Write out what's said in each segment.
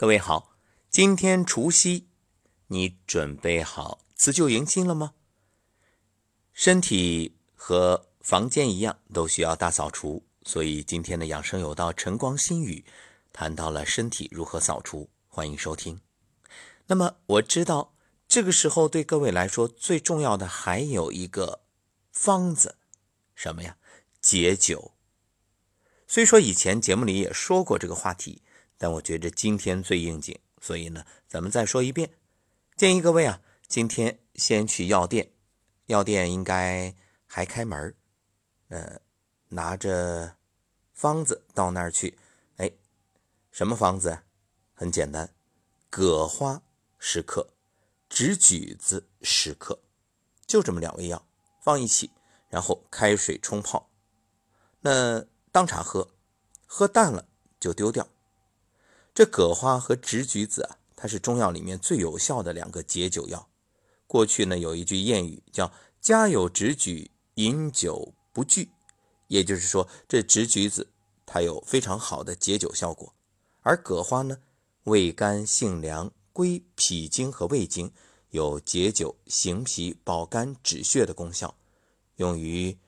各位好，今天除夕，你准备好辞旧迎新了吗？身体和房间一样，都需要大扫除，所以今天的养生有道晨光心语谈到了身体如何扫除，欢迎收听。那么我知道这个时候对各位来说最重要的还有一个方子，什么呀？解酒。虽说以前节目里也说过这个话题。但我觉着今天最应景，所以呢，咱们再说一遍。建议各位啊，今天先去药店，药店应该还开门呃，拿着方子到那儿去。哎，什么方子？很简单，葛花十克，枳橘子十克，就这么两味药放一起，然后开水冲泡，那当茶喝，喝淡了就丢掉。这葛花和枳橘子啊，它是中药里面最有效的两个解酒药。过去呢有一句谚语叫“家有枳橘，饮酒不惧”，也就是说，这枳橘子它有非常好的解酒效果，而葛花呢，味甘性凉，归脾经和胃经，有解酒、行脾、保肝、止血的功效，用于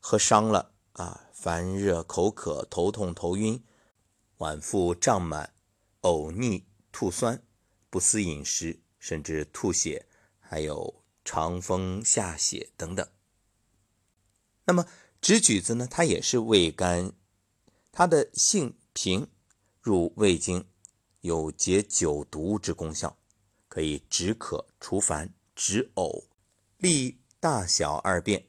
喝伤了啊，烦热、口渴、头痛、头晕、脘腹胀满。呕逆、吐酸、不思饮食，甚至吐血，还有肠风下血等等。那么枳橘子呢？它也是味甘，它的性平，入胃经，有解酒毒之功效，可以止渴、除烦、止呕、利大小二便。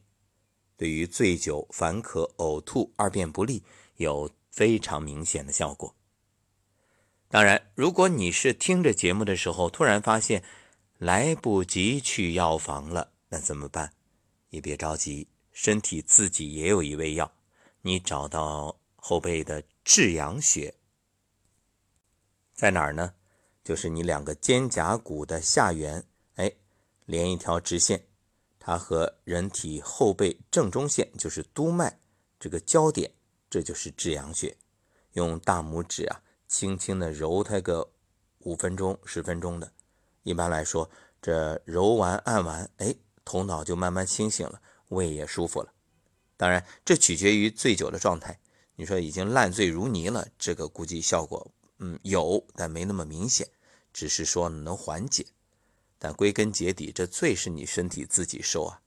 对于醉酒、烦渴、呕吐、二便不利，有非常明显的效果。当然，如果你是听着节目的时候突然发现来不及去药房了，那怎么办？也别着急，身体自己也有一味药。你找到后背的至阳穴在哪儿呢？就是你两个肩胛骨的下缘，哎，连一条直线，它和人体后背正中线，就是督脉这个交点，这就是至阳穴。用大拇指啊。轻轻的揉它个五分钟、十分钟的，一般来说，这揉完按完，哎，头脑就慢慢清醒了，胃也舒服了。当然，这取决于醉酒的状态。你说已经烂醉如泥了，这个估计效果，嗯，有，但没那么明显，只是说能缓解。但归根结底，这醉是你身体自己受啊。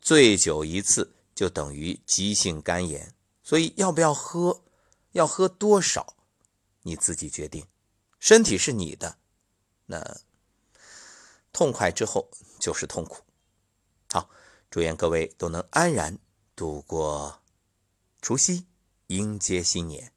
醉酒一次就等于急性肝炎，所以要不要喝，要喝多少？你自己决定，身体是你的，那痛快之后就是痛苦。好，祝愿各位都能安然度过除夕，迎接新年。